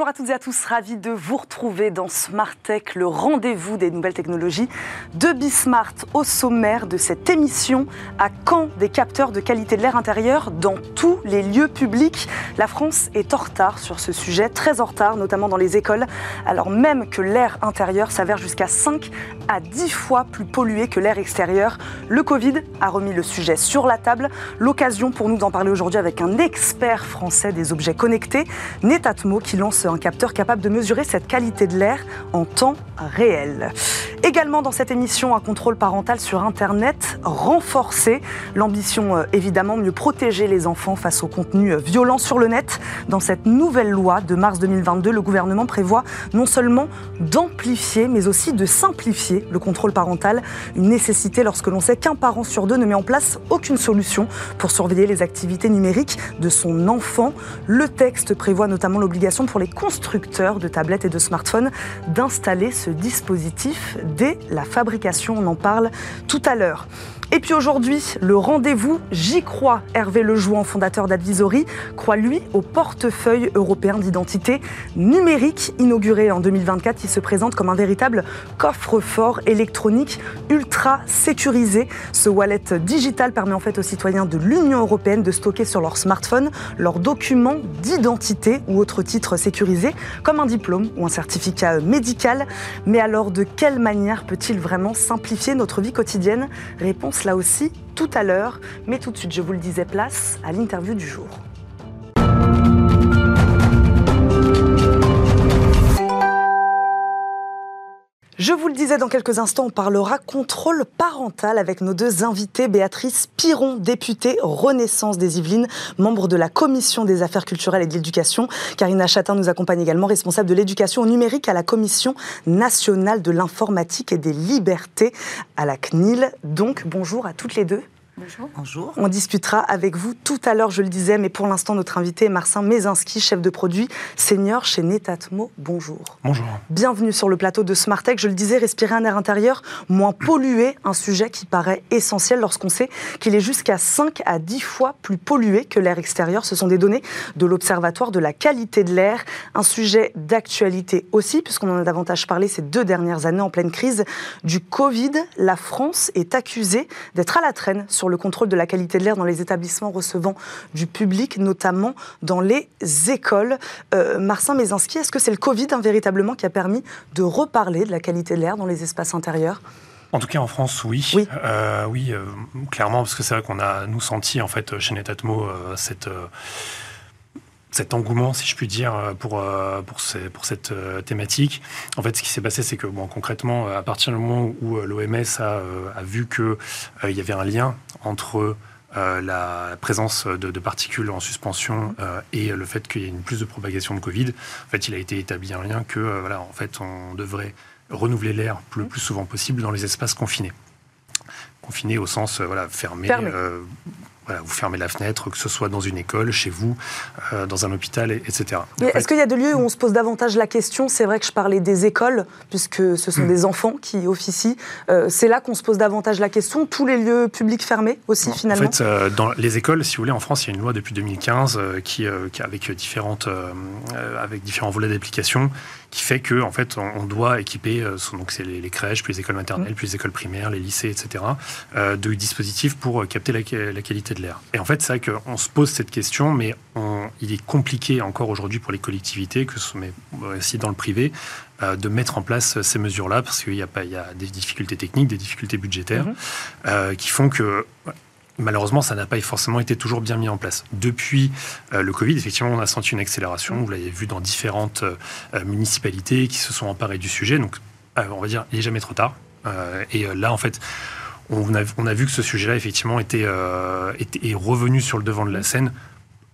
Bonjour à toutes et à tous, ravi de vous retrouver dans Smart Tech, le rendez-vous des nouvelles technologies de Bismart au sommaire de cette émission. À quand des capteurs de qualité de l'air intérieur dans tous les lieux publics La France est en retard sur ce sujet, très en retard, notamment dans les écoles, alors même que l'air intérieur s'avère jusqu'à 5 à 10 fois plus pollué que l'air extérieur. Le Covid a remis le sujet sur la table, l'occasion pour nous d'en parler aujourd'hui avec un expert français des objets connectés, Netatmo, qui lance un capteur capable de mesurer cette qualité de l'air en temps réel. Également dans cette émission, un contrôle parental sur Internet renforcé. L'ambition, euh, évidemment, mieux protéger les enfants face aux contenus euh, violents sur le net. Dans cette nouvelle loi de mars 2022, le gouvernement prévoit non seulement d'amplifier, mais aussi de simplifier le contrôle parental. Une nécessité lorsque l'on sait qu'un parent sur deux ne met en place aucune solution pour surveiller les activités numériques de son enfant. Le texte prévoit notamment l'obligation pour les constructeurs de tablettes et de smartphones d'installer ce dispositif dès la fabrication. On en parle tout à l'heure. Et puis aujourd'hui, le rendez-vous, j'y crois. Hervé Lejouan, fondateur d'Advisory, croit lui au portefeuille européen d'identité numérique inauguré en 2024. Il se présente comme un véritable coffre-fort électronique ultra sécurisé. Ce wallet digital permet en fait aux citoyens de l'Union européenne de stocker sur leur smartphone leurs documents d'identité ou autres titres sécurisés, comme un diplôme ou un certificat médical. Mais alors, de quelle manière peut-il vraiment simplifier notre vie quotidienne? Réponse là aussi tout à l'heure. Mais tout de suite, je vous le disais, place à l'interview du jour. Je vous le disais, dans quelques instants, on parlera contrôle parental avec nos deux invités. Béatrice Piron, députée Renaissance des Yvelines, membre de la Commission des affaires culturelles et de l'éducation. Karina Chatin nous accompagne également, responsable de l'éducation numérique à la Commission nationale de l'informatique et des libertés à la CNIL. Donc, bonjour à toutes les deux. Bonjour. On discutera avec vous tout à l'heure, je le disais, mais pour l'instant, notre invité est Marcin Mézinski, chef de produit senior chez Netatmo. Bonjour. Bonjour. Bienvenue sur le plateau de Smartech. Je le disais, respirer un air intérieur moins pollué, un sujet qui paraît essentiel lorsqu'on sait qu'il est jusqu'à 5 à 10 fois plus pollué que l'air extérieur. Ce sont des données de l'Observatoire de la qualité de l'air. Un sujet d'actualité aussi, puisqu'on en a davantage parlé ces deux dernières années en pleine crise du Covid. La France est accusée d'être à la traîne sur le contrôle de la qualité de l'air dans les établissements recevant du public, notamment dans les écoles. Euh, Marcin Mézinski, est-ce que c'est le Covid hein, véritablement qui a permis de reparler de la qualité de l'air dans les espaces intérieurs? En tout cas, en France, oui. Oui, euh, oui euh, clairement, parce que c'est vrai qu'on a, nous, senti, en fait, chez Netatmo, cette cet engouement, si je puis dire, pour, pour, pour cette thématique. En fait, ce qui s'est passé, c'est que bon, concrètement, à partir du moment où l'OMS a, a, vu qu'il il y avait un lien entre la présence de, particules en suspension et le fait qu'il y ait une plus de propagation de Covid, en fait, il a été établi un lien que, voilà, en fait, on devrait renouveler l'air le plus souvent possible dans les espaces confinés. Confinés au sens, voilà, fermé, vous fermez la fenêtre, que ce soit dans une école, chez vous, euh, dans un hôpital, etc. Est-ce qu'il y a des lieux où on se pose davantage la question? C'est vrai que je parlais des écoles, puisque ce sont hmm. des enfants qui officient. Euh, c'est là qu'on se pose davantage la question. Tous les lieux publics fermés aussi, finalement En fait, euh, dans les écoles, si vous voulez, en France, il y a une loi depuis 2015 qui, qui, avec, différentes, avec différents volets d'application qui fait que en fait on doit équiper donc c'est les, crèches, puis les écoles maternelles, hmm. puis les écoles primaires, les lycées, etc. de dispositifs pour capter la, la qualité de l'air. Et en fait, c'est vrai qu'on se pose cette question, mais il est compliqué encore aujourd'hui pour les collectivités, que ce soit aussi dans le privé, euh, de mettre en place ces mesures-là, parce qu'il y, a des difficultés techniques, des difficultés budgétaires, mhm. euh, qui font que malheureusement, ça n'a pas forcément été toujours bien mis en place. Depuis euh, le Covid, effectivement, on a senti une accélération. Mhm. Vous l'avez vu dans différentes municipalités qui se sont emparées du sujet. Donc, on va dire, il n'est jamais trop tard. et là, en fait, on a, vu que ce sujet-là, effectivement, euh, était, est revenu sur le devant de la scène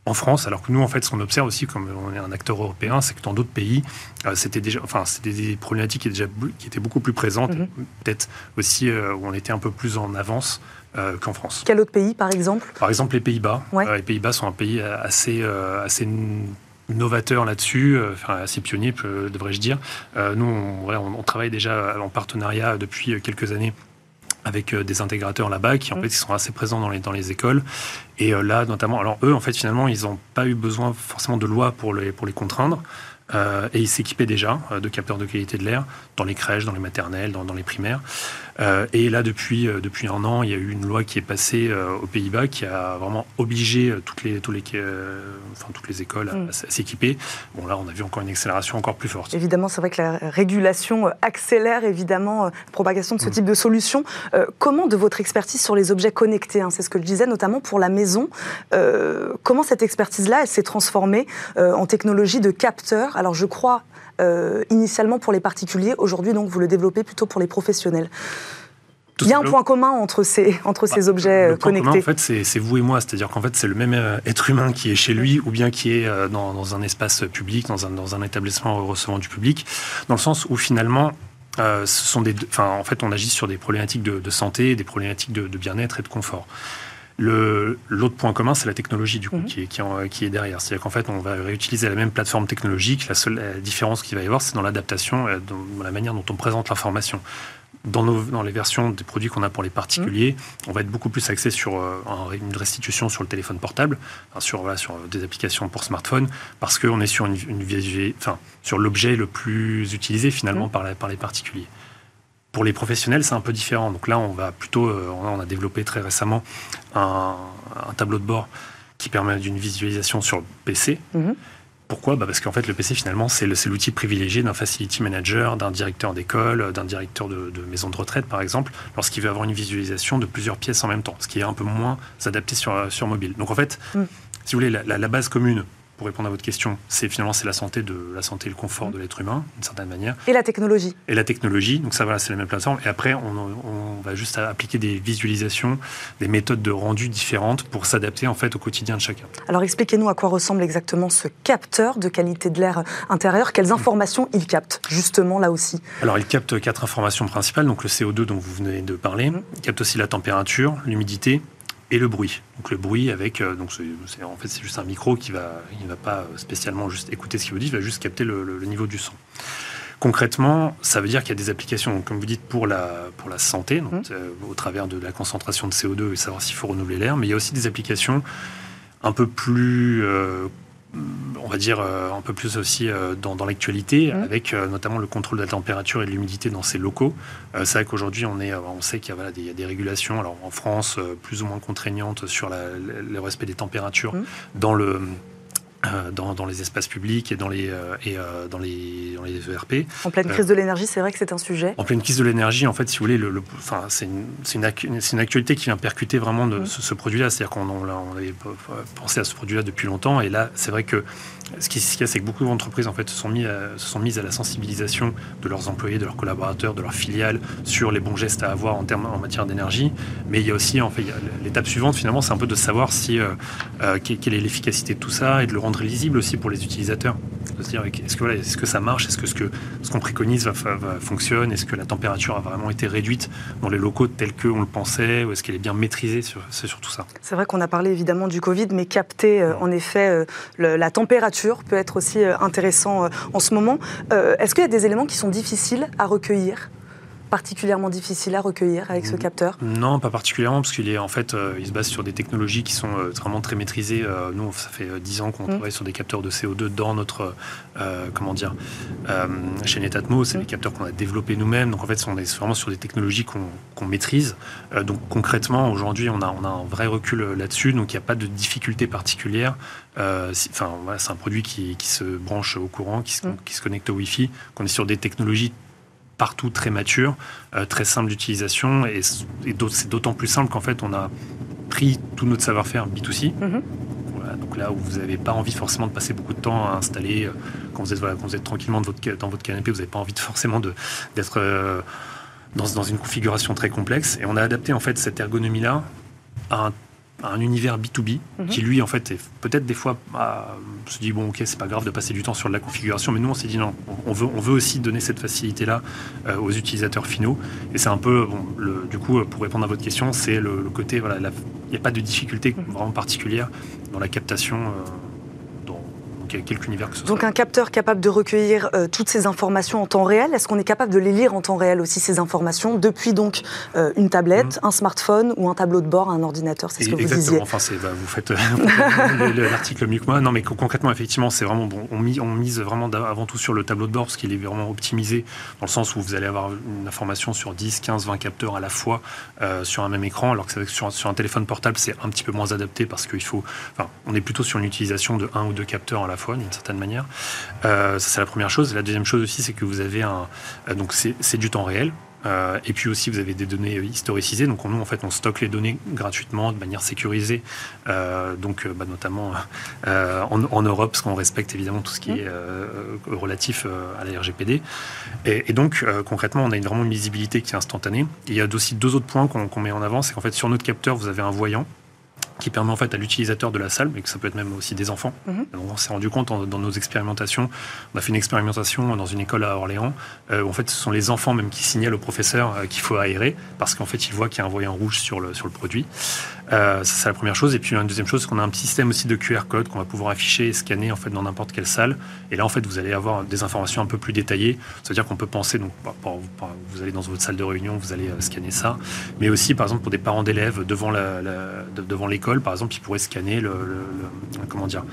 en France, alors que nous, en fait, ce qu'on observe aussi, comme on est un acteur européen, c'est que dans d'autres pays, euh, c'était déjà, enfin, c'était des problématiques qui, déjà, qui étaient beaucoup plus présentes, mhm. peut-être aussi euh, où on était un peu plus en avance qu'en France. Quel autre pays, par exemple? Par exemple, les Pays-Bas. les Pays-Bas sont un pays assez, assez novateur là-dessus, enfin, assez pionnier, devrais-je dire. nous, on, on, travaille déjà en partenariat depuis quelques années avec euh, des intégrateurs là-bas qui en mmh. fait sont assez présents dans les, dans les écoles Et là, notamment, alors eux, en fait, finalement, ils n'ont pas eu besoin forcément de loi pour les, pour les contraindre. Euh, et ils s'équipaient déjà euh, de capteurs de qualité de l'air dans les crèches, dans les maternelles, dans, les primaires. Euh, et là, depuis, depuis un an, il y a eu une loi qui est passée aux Pays-Bas qui a vraiment obligé toutes les, tous les, enfin, toutes les écoles à, mm. s'équiper. Bon, là, on a vu encore une accélération encore plus forte. Évidemment, c'est vrai que la régulation accélère évidemment la propagation de ce mm. type de solution. comment, de votre expertise sur les objets connectés, hein, c'est ce que je disais, notamment pour la maison, comment cette expertise-là, s'est transformée en technologie de capteurs alors je crois euh, initialement pour les particuliers, aujourd'hui donc vous le développez plutôt pour les professionnels. Il y a un point commun entre ces, entre ces bah, objets le point connectés. Commun, en fait, c'est vous et moi. C'est-à-dire qu'en fait, c'est le même euh, être humain qui est chez lui ou bien qui est euh, dans, un espace public, dans un, dans un, établissement recevant du public, dans le sens où finalement, ce sont des, enfin, en fait, on agit sur des problématiques de, santé, des problématiques de, de bien-être et de confort. L'autre point commun, c'est la technologie du coup, mhm. qui, est, qui, est, derrière. C'est-à-dire qu'en fait, on va réutiliser la même plateforme technologique. La seule différence qu'il va y avoir, c'est dans l'adaptation, euh, dans la manière dont on présente l'information. Dans, dans, les versions des produits qu'on a pour les particuliers, mhm. on va être beaucoup plus axé sur euh, une restitution sur le téléphone portable, sur, voilà, sur des applications pour smartphone, parce qu'on est sur, une, une, enfin, sur l'objet le plus utilisé finalement mhm. par, par les particuliers. Pour les professionnels, c'est un peu différent. Donc là, on va plutôt, euh, on a développé très récemment un, tableau de bord qui permet d'une visualisation sur le PC. Mhm. Pourquoi? Bah Parce qu'en fait, le PC, finalement, c'est l'outil privilégié d'un facility manager, d'un directeur d'école, d'un directeur de, maison de retraite, par exemple, lorsqu'il veut avoir une visualisation de plusieurs pièces en même temps, ce qui est un peu moins adapté sur, sur mobile. Donc en fait, mhm. si vous voulez, la base commune pour répondre à votre question, c'est finalement c'est la santé de la santé et le confort de l'être humain d'une certaine manière. Et la technologie. Et la technologie, donc ça voilà, c'est la même plateforme. Et après, on, va juste appliquer des visualisations, des méthodes de rendu différentes pour s'adapter en fait au quotidien de chacun. Alors expliquez-nous à quoi ressemble exactement ce capteur de qualité de l'air intérieur. Quelles informations il capte justement là aussi? Alors il capte quatre informations principales. Donc le CO2 dont vous venez de parler. Mmh. Il capte aussi la température, l'humidité, et le bruit. Donc le bruit avec, euh, donc c'est, en fait c'est juste un micro qui va, il va pas spécialement juste écouter ce qu'il vous dit, il va juste capter le, niveau du son. Concrètement, ça veut dire qu'il y a des applications, comme vous dites, pour la, pour la santé, donc, mmh. euh, au travers de la concentration de CO2 et savoir s'il faut renouveler l'air, mais il y a aussi des applications un peu plus euh, on va dire, euh, un peu plus aussi euh, dans, l'actualité, mmh. avec euh, notamment le contrôle de la température et de l'humidité dans ces locaux. c'est vrai qu'aujourd'hui, on, est, on sait qu'il y, a des, régulations, alors en France, plus ou moins contraignantes sur le respect des températures mmh. dans le euh, dans, les espaces publics et dans les, euh, et, euh, dans les, dans les ERP. En pleine crise de l'énergie, c'est vrai que c'est un sujet En pleine crise de l'énergie, en fait, si vous voulez, le, enfin, c'est une, une, une, actualité qui vient percuter vraiment de, mm. ce, produit-là. C'est-à-dire qu'on on avait pensé à ce produit-là depuis longtemps. Et là, c'est vrai que ce qui se c'est que beaucoup d'entreprises en fait, se, sont mis se sont mises à la sensibilisation de leurs employés, de leurs collaborateurs, de leurs filiales sur les bons gestes à avoir en, termes, en matière d'énergie. Mais il y a aussi, en fait, l'étape suivante, finalement, c'est un peu de savoir si, quelle est l'efficacité de tout ça et de le rendre lisible aussi pour les utilisateurs. dire est-ce que, voilà, est-ce que ça marche? Est-ce que ce, que, ce qu'on préconise va, va, fonctionne? Est-ce que la température a vraiment été réduite dans les locaux tels qu'on le pensait? Ou est-ce qu'elle est bien maîtrisée sur, C'est surtout ça? C'est vrai qu'on a parlé évidemment du Covid, mais capter euh, en effet euh, la température peut être aussi euh, intéressant en ce moment. est-ce qu'il y a des éléments qui sont difficiles à recueillir? Particulièrement difficile à recueillir avec ce mm. capteur Non, pas particulièrement, parce qu'il est en fait, euh, il se base sur des technologies qui sont euh, vraiment très maîtrisées. Euh, nous, ça fait 10 ans qu'on mm. travaille sur des capteurs de CO2 dans notre, comment dire, chez Netatmo. C'est mm. des capteurs qu'on a développés nous-mêmes. Donc en fait, on est vraiment sur des technologies qu'on maîtrise. donc concrètement, aujourd'hui, on a, on a un vrai recul là-dessus. Donc il n'y a pas de difficulté particulière. Enfin, c'est un produit qui, qui, se branche au courant, qui se, qui se connecte au Wi-Fi. Qu'on est sur des technologies partout très mature, euh, très simple d'utilisation, et, c'est d'autant plus simple qu'en fait on a pris tout notre savoir-faire B2C. Mhm. donc là où vous n'avez pas envie forcément de passer beaucoup de temps à installer, euh, quand vous êtes, voilà, quand vous êtes tranquillement de votre, dans votre canapé, vous n'avez pas envie de, forcément d'être euh, dans, dans, une configuration très complexe. Et on a adapté en fait cette ergonomie-là à un un univers B2B mhm. qui lui en fait est peut-être des fois bah, se dit bon ok c'est pas grave de passer du temps sur de la configuration mais nous on s'est dit non on veut on veut aussi donner cette facilité là euh, aux utilisateurs finaux et c'est un peu bon le, du coup pour répondre à votre question c'est le, côté voilà il n'y a pas de difficulté mhm. vraiment particulière dans la captation euh, univers que ce Donc un capteur capable de recueillir euh, toutes ces informations en temps réel. Est-ce qu'on est capable de les lire en temps réel aussi ces informations depuis donc euh, une tablette, mhm. un smartphone ou un tableau de bord, un ordinateur C'est ce que vous Exactement. disiez. Enfin, bah, vous faites l'article mieux que moi. Non, mais concrètement, effectivement, c'est vraiment bon. On, mise, on mise vraiment avant tout sur le tableau de bord parce qu'il est vraiment optimisé dans le sens où vous allez avoir une information sur 10, 15, 20 capteurs à la fois sur un même écran, alors que sur, sur un téléphone portable, c'est un petit peu moins adapté parce qu'il faut. Enfin, on est plutôt sur une utilisation de un ou deux capteurs à la fois, d'une certaine manière. Euh, ça, c'est la première chose. La deuxième chose aussi, c'est que vous avez un. Euh, donc, c'est du temps réel. Euh, et puis aussi, vous avez des données historicisées. Donc, nous, en fait, on stocke les données gratuitement, de manière sécurisée. donc, bah, notamment en, Europe, parce qu'on respecte évidemment tout ce qui est relatif à la RGPD. Et, donc, concrètement, on a une, vraiment une visibilité qui est instantanée. il y a aussi deux autres points qu'on met en avant. C'est qu'en fait, sur notre capteur, vous avez un voyant qui permet en fait à l'utilisateur de la salle, mais que ça peut être même aussi des enfants. Mhm. on s'est rendu compte dans nos expérimentations, on a fait une expérimentation dans une école à Orléans, euh, où en fait ce sont les enfants même qui signalent au professeur euh, qu'il faut aérer, parce qu'en fait ils voient qu'il y a un voyant rouge sur le, sur le produit. Euh, ça c'est la première chose. Et puis une deuxième chose, c'est qu'on a un petit système aussi de QR code qu'on va pouvoir afficher et scanner en fait dans n'importe quelle salle. Et là en fait vous allez avoir des informations un peu plus détaillées. Ça veut dire qu'on peut penser, donc vous allez dans votre salle de réunion, vous allez scanner ça, mais aussi par exemple pour des parents d'élèves devant la, devant l'école par exemple, ils pourraient scanner le, comment dire,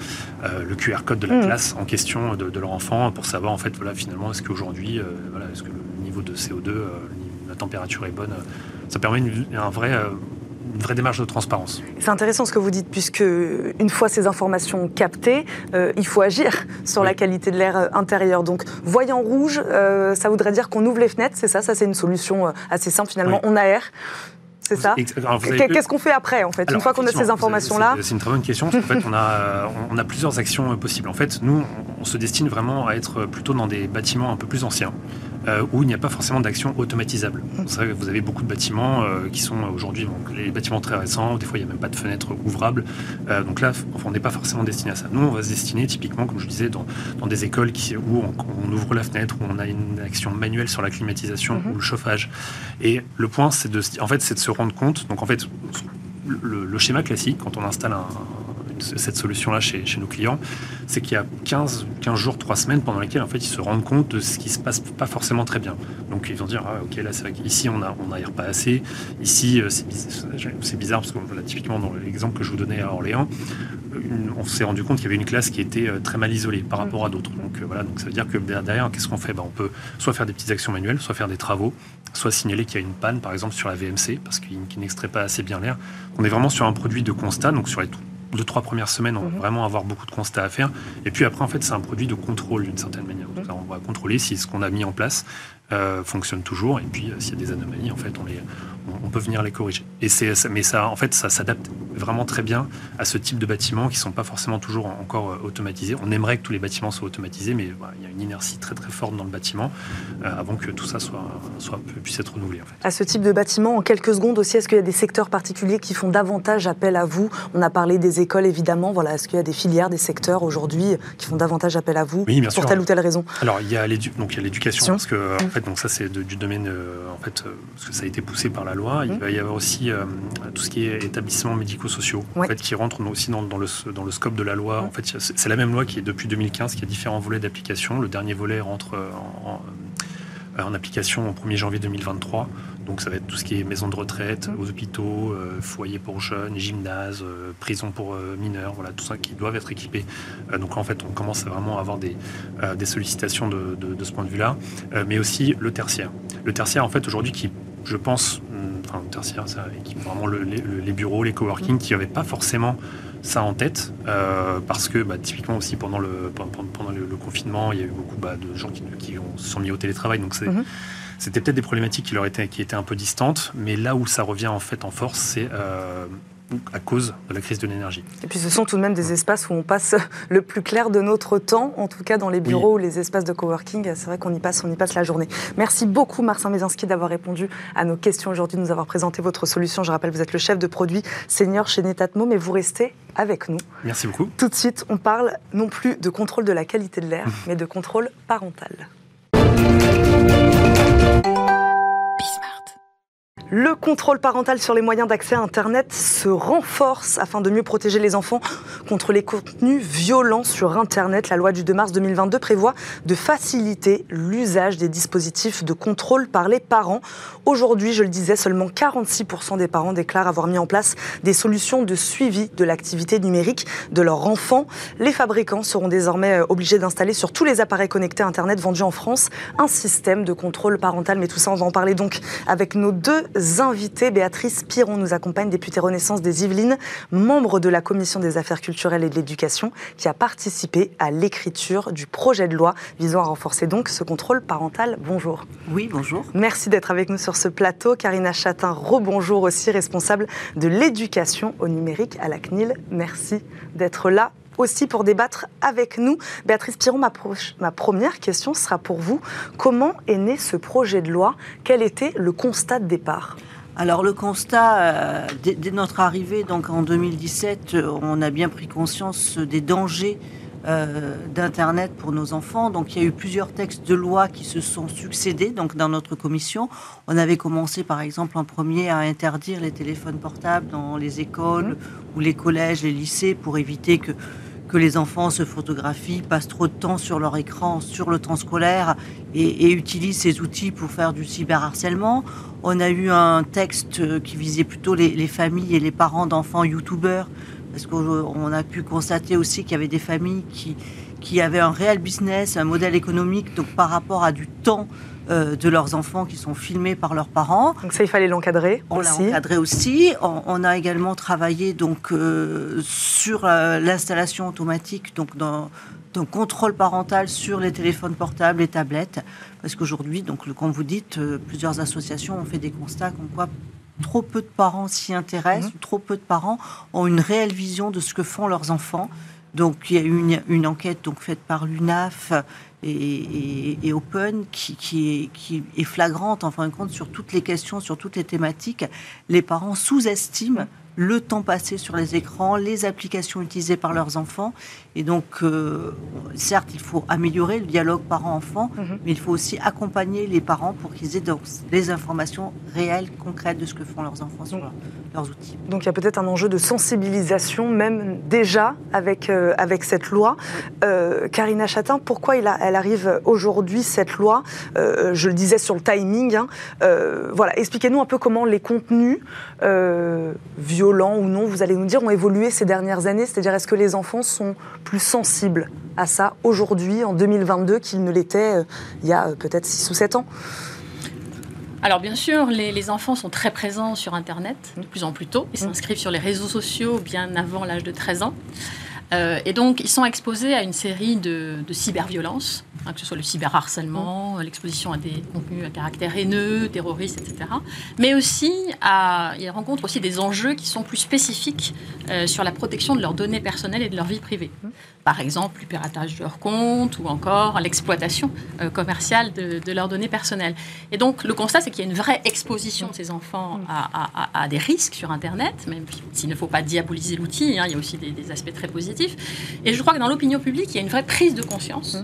euh, le QR code de la mm. classe en question de, leur enfant pour savoir en fait voilà finalement est-ce qu'aujourd'hui euh, voilà est-ce que le niveau de CO2 euh, la température est bonne ça permet une, un vrai une vraie démarche de transparence. C'est intéressant ce que vous dites, puisque une fois ces informations captées, il faut agir sur la qualité de l'air intérieur. Donc, voyant rouge, ça voudrait dire qu'on ouvre les fenêtres, c'est ça? Ça, c'est une solution assez simple finalement. On aère c'est ça? Qu'est-ce qu'on fait après, en fait, une fois qu'on a ces informations-là C'est une très bonne question. en fait, on a, on a plusieurs actions euh, possibles. En fait, nous, on se destine vraiment à être plutôt dans des bâtiments un peu plus anciens. Euh, où il n'y a pas forcément d'action automatisable. C'est vrai que vous avez beaucoup de bâtiments euh, qui sont aujourd'hui les bâtiments très récents, des fois il n'y a même pas de fenêtres ouvrables. Euh, donc là, on n'est pas forcément destiné à ça. Nous, on va se destiner typiquement, comme je disais, dans, des écoles qui, où on, ouvre la fenêtre, où on a une action manuelle sur la climatisation mhm. ou le chauffage. Et le point, c'est de, en fait, de se rendre compte. Donc en fait, le, le schéma classique, quand on installe un, cette solution-là chez, chez, nos clients, c'est qu'il y a 15, 15 jours, 3 semaines pendant lesquelles en fait, ils se rendent compte de ce qui se passe pas forcément très bien. Donc ils vont dire, ah, ok, là c'est vrai qu'ici on on pas assez, ici euh, c'est bizarre parce que là, typiquement dans l'exemple que je vous donnais à Orléans, on s'est rendu compte qu'il y avait une classe qui était euh, très mal isolée par rapport à d'autres. Donc euh, voilà, donc ça veut dire que derrière, qu'est-ce qu'on fait? Ben, On peut soit faire des petites actions manuelles, soit faire des travaux, soit signaler qu'il y a une panne, par exemple sur la VMC, parce qu'il n'extrait pas assez bien l'air. On est vraiment sur un produit de constat, donc sur les deux, trois premières semaines, on va mhm. vraiment avoir beaucoup de constats à faire. Et puis après, en fait, c'est un produit de contrôle d'une certaine manière. Mhm. on va contrôler si ce qu'on a mis en place euh, fonctionne toujours. Et puis, euh, s'il y a des anomalies, en fait, on, les, on, peut venir les corriger. Et mais ça, en fait, ça s'adapte vraiment très bien à ce type de bâtiments qui ne sont pas forcément toujours encore euh, automatisés. On aimerait que tous les bâtiments soient automatisés, mais il y a une inertie très très forte dans le bâtiment avant que tout ça soit, soit, puisse être renouvelé. En fait. À ce type de bâtiment, en quelques secondes aussi, est-ce qu'il y a des secteurs particuliers qui font davantage appel à vous? On a parlé des écoles, évidemment. Voilà, est-ce qu'il y a des filières, des secteurs aujourd'hui qui font davantage appel à vous? Pour telle ou telle raison Alors, il y a l'éducation, parce que en fait, donc ça c'est du domaine, euh, en fait, euh, parce que ça a été poussé par la loi. Il mmh. va y avoir aussi euh, tout ce qui est établissements médico-sociaux, en fait, qui rentrent aussi dans, le, dans le scope de la loi. Mmh. En fait, c'est la même loi qui est depuis 2015, qui a différents volets d'application. Le dernier volet rentre en, en application au 1er janvier 2023. Donc ça va être tout ce qui est maison de retraite, mmh. hôpitaux, foyers pour jeunes, gymnases, prisons pour mineurs, voilà, tout ça qui doivent être équipés. donc en fait, on commence à vraiment avoir des, des sollicitations de, de, ce point de vue-là, mais aussi le tertiaire. Le tertiaire, en fait, aujourd'hui, qui, je pense, enfin, le tertiaire, ça équipe vraiment les bureaux, les coworking, qui n'avaient pas forcément ça en tête, euh, parce que bah, typiquement aussi pendant le, pendant le, confinement, il y a eu beaucoup bah, de gens qui, qui ont, se sont mis au télétravail, donc c'est, mhm. C'était peut-être des problématiques qui leur étaient, qui étaient un peu distantes, mais là où ça revient en fait en force, c'est euh, à cause de la crise de l'énergie. Et puis ce sont tout de même des espaces où on passe le plus clair de notre temps, en tout cas dans les bureaux ou les espaces de coworking. C'est vrai qu'on y passe, on y passe la journée. Merci beaucoup Marcin Mézinski d'avoir répondu à nos questions aujourd'hui, de nous avoir présenté votre solution. Je rappelle, vous êtes le chef de produit senior chez Netatmo, mais vous restez avec nous. Merci beaucoup. Tout de suite, on parle non plus de contrôle de la qualité de l'air, mais de contrôle parental. Le contrôle parental sur les moyens d'accès à Internet se renforce afin de mieux protéger les enfants contre les contenus violents sur Internet. La loi du 2 mars 2022 prévoit de faciliter l'usage des dispositifs de contrôle par les parents. Aujourd'hui, je le disais, seulement 46% des parents déclarent avoir mis en place des solutions de suivi de l'activité numérique de leur enfant. Les fabricants seront désormais euh, obligés d'installer sur tous les appareils connectés Internet vendus en France un système de contrôle parental. Mais tout ça, on va en parler donc avec nos deux invités. Béatrice Piron nous accompagne, députée Renaissance des Yvelines, membre de la Commission des affaires culturelles et de l'éducation, qui a participé à l'écriture du projet de loi visant à renforcer donc ce contrôle parental. Bonjour. Oui, bonjour. Merci d'être avec nous sur ce plateau. Karina Chatin, rebonjour aussi, responsable de l'éducation au numérique à la CNIL. Merci d'être là aussi pour débattre avec nous. Béatrice Piron, ma, ma, première question sera pour vous. Comment est né ce projet de loi? Quel était le constat de départ? Alors le constat, euh, dès, notre arrivée donc en 2017, euh, on a bien pris conscience des dangers euh, d'Internet pour nos enfants. Donc il y a eu plusieurs textes de loi qui se sont succédés donc dans notre commission. On avait commencé par exemple en premier à interdire les téléphones portables dans les écoles ou les collèges, les lycées pour éviter que que les enfants se photographient, passent trop de temps sur leur écran, sur le temps scolaire et, utilisent ces outils pour faire du cyberharcèlement. On a eu un texte qui visait plutôt les, familles et les parents d'enfants youtubeurs, parce qu'on a pu constater aussi qu'il y avait des familles qui, qui avaient un réel business, un modèle économique, donc par rapport à du temps euh, de leurs enfants qui sont filmés par leurs parents. Donc ça, il fallait l'encadrer On l'a encadré aussi. On, a également travaillé donc euh, sur euh, l'installation automatique donc d'un contrôle parental sur les téléphones portables et tablettes, parce qu'aujourd'hui, donc comme vous dites, plusieurs associations ont fait des constats comme quoi trop peu de parents s'y intéressent, mmh. trop peu de parents ont une réelle vision de ce que font leurs enfants. Donc il y a eu une, une enquête donc faite par l'UNAF et, Open qui, qui, est, qui, est, flagrante en fin de compte sur toutes les questions, sur toutes les thématiques. Les parents sous-estiment le temps passé sur les écrans, les applications utilisées par leurs enfants. Et donc, euh, certes, il faut améliorer le dialogue parent-enfant, mhm. mais il faut aussi accompagner les parents pour qu'ils aient donc des informations réelles, concrètes de ce que font leurs enfants sur leurs outils. Donc, il y a peut-être un enjeu de sensibilisation, même déjà avec, euh, avec cette loi. Euh, Karina Chatin, pourquoi il a, elle arrive aujourd'hui, cette loi? Je le disais sur le timing. Hein. voilà, expliquez-nous un peu comment les contenus violents ou non, vous allez nous dire, ont évolué ces dernières années C'est-à-dire, est-ce que les enfants sont plus sensibles à ça aujourd'hui, en 2022, qu'ils ne l'étaient euh, il y a euh, peut-être 6 ou 7 ans alors bien sûr, les, enfants sont très présents sur Internet de plus en plus tôt. Ils s'inscrivent sur les réseaux sociaux bien avant l'âge de 13 ans. Euh, et donc, ils sont exposés à une série de, de cyberviolences Hein, que ce soit le cyberharcèlement, l'exposition à des contenus à caractère haineux, terroristes, etc. Mais aussi, à, ils rencontrent aussi des enjeux qui sont plus spécifiques euh, sur la protection de leurs données personnelles et de leur vie privée. Par exemple, le piratage de leurs comptes ou encore l'exploitation euh, commerciale de, leurs données personnelles. Et donc, le constat, c'est qu'il y a une vraie exposition de ces enfants à, des risques sur Internet, même s'il ne faut pas diaboliser l'outil, hein, il y a aussi des, des, aspects très positifs. Et je crois que dans l'opinion publique, il y a une vraie prise de conscience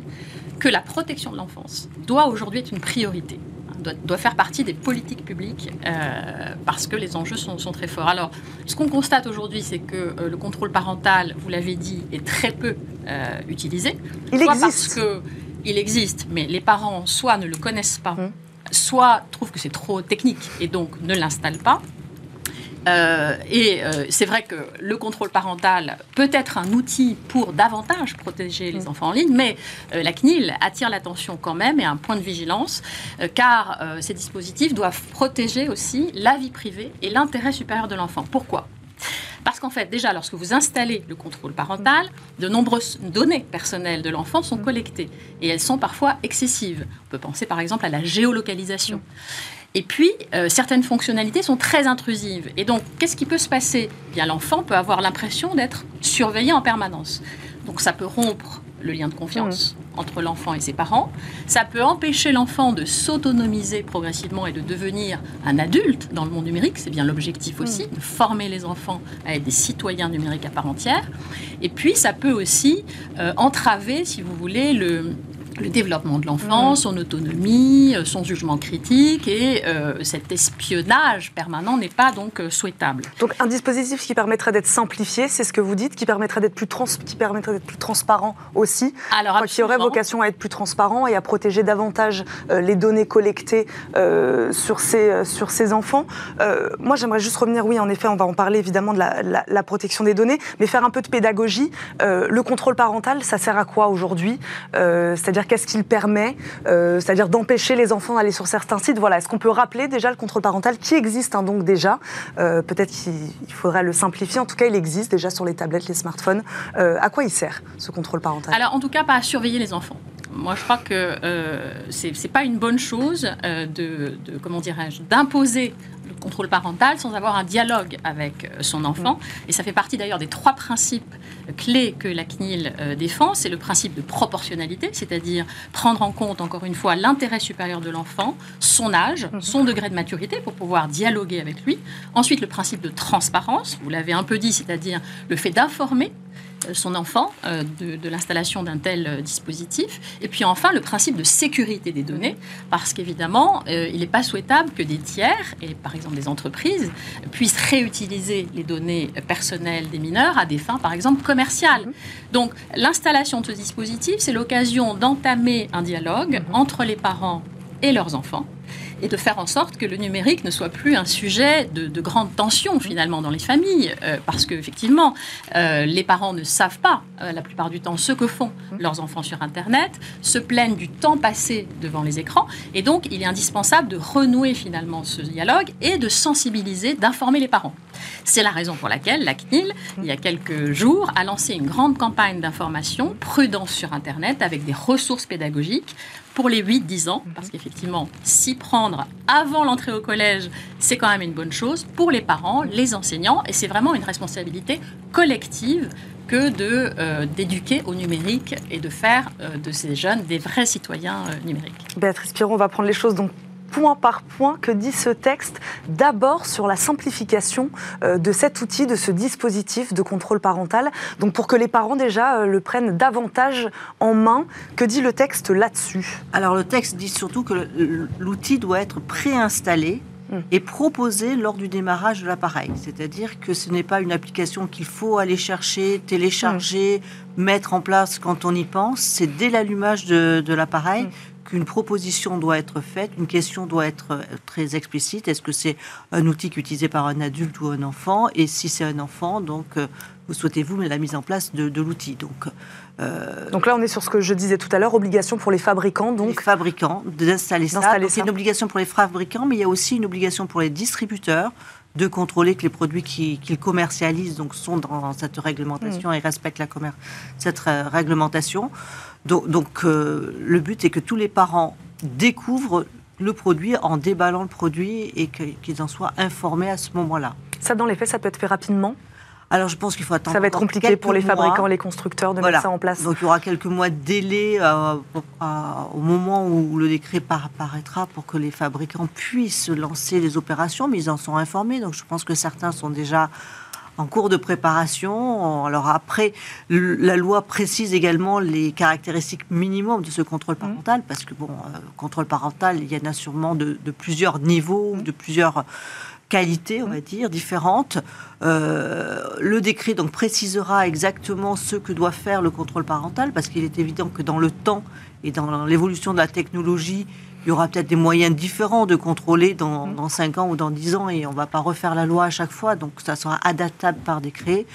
que la protection de l'enfance doit aujourd'hui être une priorité, doit, faire partie des politiques publiques euh, parce que les enjeux sont, très forts. Alors, ce qu'on constate aujourd'hui, c'est que euh, le contrôle parental, vous l'avez dit, est très peu euh, utilisé. Il soit existe. parce que il existe, mais les parents soit ne le connaissent pas, hum. soit trouvent que c'est trop technique et donc ne l'installent pas. Euh, et euh, c'est vrai que le contrôle parental peut être un outil pour davantage protéger les mm. enfants en ligne, mais euh, la CNIL attire l'attention quand même et un point de vigilance, car ces dispositifs doivent protéger aussi la vie privée et l'intérêt supérieur de l'enfant. Pourquoi? Parce qu'en fait, déjà, lorsque vous installez le contrôle parental, de nombreuses données personnelles de l'enfant sont collectées et elles sont parfois excessives. On peut penser par exemple à la géolocalisation. Et puis, euh, certaines fonctionnalités sont très intrusives. Et donc, qu'est-ce qui peut se passer? Eh Bien, l'enfant peut avoir l'impression d'être surveillé en permanence. Donc, ça peut rompre le lien de confiance mmh. entre l'enfant et ses parents. Ça peut empêcher l'enfant de s'autonomiser progressivement et de devenir un adulte dans le monde numérique. C'est bien l'objectif mmh. aussi, de former les enfants à être des citoyens numériques à part entière. Et puis, ça peut aussi euh, entraver, si vous voulez, le, le développement de l'enfant, son autonomie, euh, son jugement critique et euh, cet espionnage permanent n'est pas donc euh, souhaitable. Donc un dispositif qui permettrait d'être simplifié, c'est ce que vous dites, qui permettrait d'être plus, trans qui permettrait d'être plus transparent aussi, Alors, qui aurait vocation à être plus transparent et à protéger davantage les données collectées sur, ces, sur ces enfants. moi j'aimerais juste revenir, oui en effet on va en parler évidemment de la, la protection des données, mais faire un peu de pédagogie. le contrôle parental, ça sert à quoi aujourd'hui? C'est-à-dire qu'est-ce qu'il permet, euh, c'est-à-dire d'empêcher les enfants d'aller sur certains sites. Voilà, est-ce qu'on peut rappeler déjà le contrôle parental qui existe hein, donc déjà euh, Peut-être qu'il faudrait le simplifier. En tout cas, il existe déjà sur les tablettes, les smartphones. Euh, à quoi il sert ce contrôle parental? Alors, en tout cas, pas à surveiller les enfants. Moi, je crois que c'est pas une bonne chose de, comment dirais-je, d'imposer contrôle parental sans avoir un dialogue avec euh, son enfant. Et ça fait partie d'ailleurs des trois principes clés que la CNIL euh, défend. C'est le principe de proportionnalité, c'est-à-dire prendre en compte, encore une fois, l'intérêt supérieur de l'enfant, son âge, mm-hmm. son degré de maturité pour pouvoir dialoguer avec lui. Ensuite, le principe de transparence, vous l'avez un peu dit, c'est-à-dire le fait d'informer son enfant euh, de, l'installation d'un tel euh, dispositif. Et puis enfin, le principe de sécurité des données, parce qu'évidemment, il n'est pas souhaitable que des tiers, et par exemple des entreprises, puissent réutiliser les données personnelles des mineurs à des fins, par exemple, commerciales. Mhm. Donc l'installation de ce dispositif, c'est l'occasion d'entamer un dialogue mhm. entre les parents et leurs enfants et de faire en sorte que le numérique ne soit plus un sujet de, grande tension finalement dans les familles, euh, parce qu'effectivement, euh, les parents ne savent pas euh, la plupart du temps ce que font leurs enfants sur Internet, se plaignent du temps passé devant les écrans, et donc il est indispensable de renouer finalement ce dialogue et de sensibiliser, d'informer les parents. C'est la raison pour laquelle la CNIL, il y a quelques jours, a lancé une grande campagne d'information, prudence sur Internet, avec des ressources pédagogiques pour les 8-10 ans, parce qu'effectivement, s'y prendre avant l'entrée au collège, c'est quand même une bonne chose pour les parents, les enseignants, et c'est vraiment une responsabilité collective que de euh, d'éduquer au numérique et de faire euh, de ces jeunes des vrais citoyens euh, numériques. Béatrice Piron, on va prendre les choses donc point par point, que dit ce texte D'abord sur la simplification euh, de cet outil, de ce dispositif de contrôle parental. Donc pour que les parents déjà euh, le prennent davantage en main, que dit le texte là-dessus? Alors le texte dit surtout que l'outil doit être préinstallé hmm. et proposé lors du démarrage de l'appareil. C'est-à-dire que ce n'est pas une application qu'il faut aller chercher, télécharger, hmm. mettre en place quand on y pense. C'est dès l'allumage de, l'appareil hmm qu'une proposition doit être faite, une question doit être euh, très explicite. Est-ce que c'est un outil utilisé par un adulte ou un enfant? Et si c'est un enfant, donc euh, vous souhaitez-vous la mise en place de, l'outil? Donc, euh, donc là, on est sur ce que je disais tout à l'heure, obligation pour les fabricants. Donc... Les fabricants d'installer ça. Donc, une obligation pour les fabricants, mais il y a aussi une obligation pour les distributeurs de contrôler que les produits qu'ils commercialisent donc, sont dans cette réglementation mm. et respectent la cette réglementation. Donc, euh, le but est que tous les parents découvrent le produit en déballant le produit et qu'ils en soient informés à ce moment-là. Ça, dans les faits, ça peut être fait rapidement? Alors je pense qu'il faut attendre. Ça va être compliqué pour les fabricants, les constructeurs de mettre ça en place. Donc il y aura quelques mois de délai euh, au moment où le décret paraîtra pour que les fabricants puissent lancer les opérations, mais ils en sont informés. Donc je pense que certains sont déjà en cours de préparation. Alors après, la loi précise également les caractéristiques minimum de ce contrôle mmh. parental, parce que bon, euh, contrôle parental, il y en a sûrement de, plusieurs niveaux, de plusieurs qualités, on va dire, différentes. Euh, le décret donc précisera exactement ce que doit faire le contrôle parental, parce qu'il est évident que dans le temps et dans l'évolution de la technologie, il y aura peut-être des moyens différents de contrôler dans, mm. dans 5 ans ou dans 10 ans et on ne va pas refaire la loi à chaque fois, donc ça sera adaptable par décret.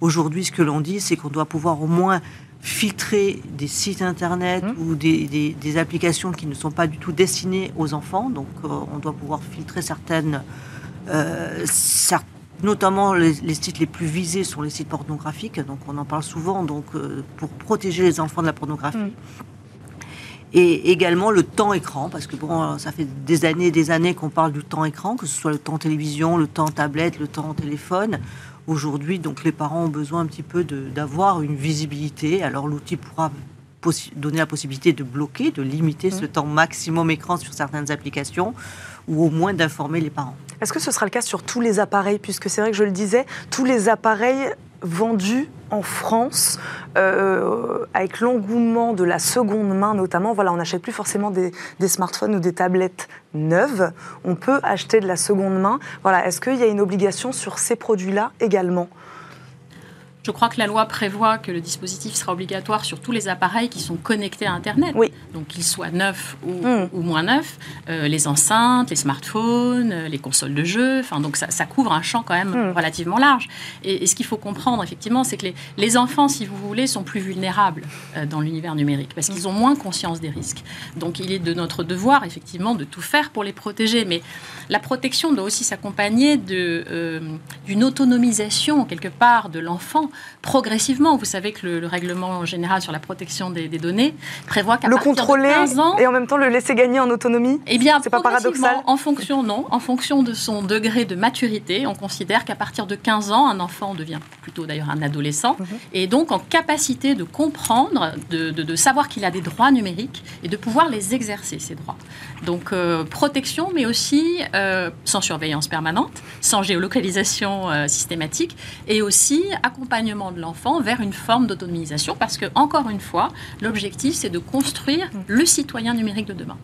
Aujourd'hui, ce que l'on dit, c'est qu'on doit pouvoir au moins filtrer des sites internet mm. ou des, des, applications qui ne sont pas du tout destinées aux enfants. Donc, euh, on doit pouvoir filtrer certaines, euh, notamment les, sites les plus visés sont les sites pornographiques. Donc, on en parle souvent. Donc, euh, pour protéger les enfants de la pornographie. Mm et également le temps écran, parce que bon, ça fait des années et des années qu'on parle du temps écran, que ce soit le temps télévision, le temps tablette, le temps téléphone. Aujourd'hui, donc les parents ont besoin un petit peu d'avoir une visibilité. Alors l'outil pourra donner la possibilité de bloquer, de limiter ce mmh. temps maximum écran sur certaines applications, ou au moins d'informer les parents. Est-ce que ce sera le cas sur tous les appareils? Puisque c'est vrai que je le disais, tous les appareils vendus en France, euh, avec l'engouement de la seconde main notamment, voilà, on n'achète plus forcément des, smartphones ou des tablettes neuves, on peut acheter de la seconde main. Voilà, est-ce qu'il y a une obligation sur ces produits-là également? Je crois que la loi prévoit que le dispositif sera obligatoire sur tous les appareils qui sont connectés à Internet. Oui. Donc qu'ils soient neufs ou, hmm. moins neufs, euh, les enceintes, les smartphones, euh, les consoles de jeux. Enfin, donc ça, couvre un champ quand même hmm. relativement large. Et, ce qu'il faut comprendre effectivement, c'est que les, enfants, si vous voulez, sont plus vulnérables euh, dans l'univers numérique parce qu'ils ont moins conscience des risques. Donc il est de notre devoir effectivement de tout faire pour les protéger. Mais la protection doit aussi s'accompagner d'une autonomisation quelque part de l'enfant progressivement. Vous savez que le, règlement général sur la protection des, données prévoit qu'à partir contrôler de 15 ans, et en même temps le laisser gagner en autonomie. Eh bien, c'est pas paradoxal? En fonction non, en fonction de son degré de maturité, on considère qu'à partir de 15 ans, un enfant devient plutôt d'ailleurs un adolescent mhm. et donc en capacité de comprendre, de, savoir qu'il a des droits numériques et de pouvoir les exercer ces droits. Donc euh, protection, mais aussi euh, sans surveillance permanente, sans géolocalisation euh, systématique et aussi accompagnement de l'enfant vers une forme d'autonomisation parce que, encore une fois, l'objectif, c'est de construire le citoyen numérique de demain.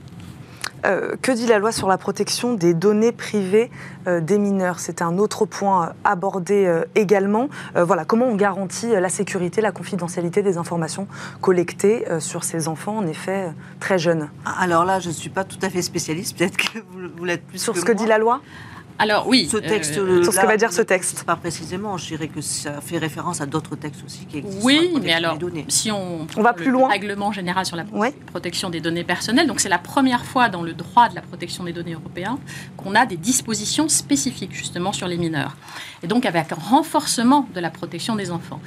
Euh, que dit la loi sur la protection des données privées euh, des mineurs? C'est un autre point abordé euh, également. voilà, comment on garantit la sécurité, la confidentialité des informations collectées sur ces enfants, en effet, très jeunes? Alors là, je ne suis pas tout à fait spécialiste, peut-être que vous, l'êtes plus. Sur ce que dit la loi? Alors oui. Ce texte, euh, sur ce que va dire ce texte. Pas précisément. Je dirais que ça fait référence à d'autres textes aussi qui existent. Oui, mais alors si on, on va plus loin. Règlement général sur la protection des données personnelles. Donc c'est la première fois dans le droit de la protection des données européen qu'on a des dispositions spécifiques justement sur les mineurs. Et donc avec un renforcement de la protection des enfants.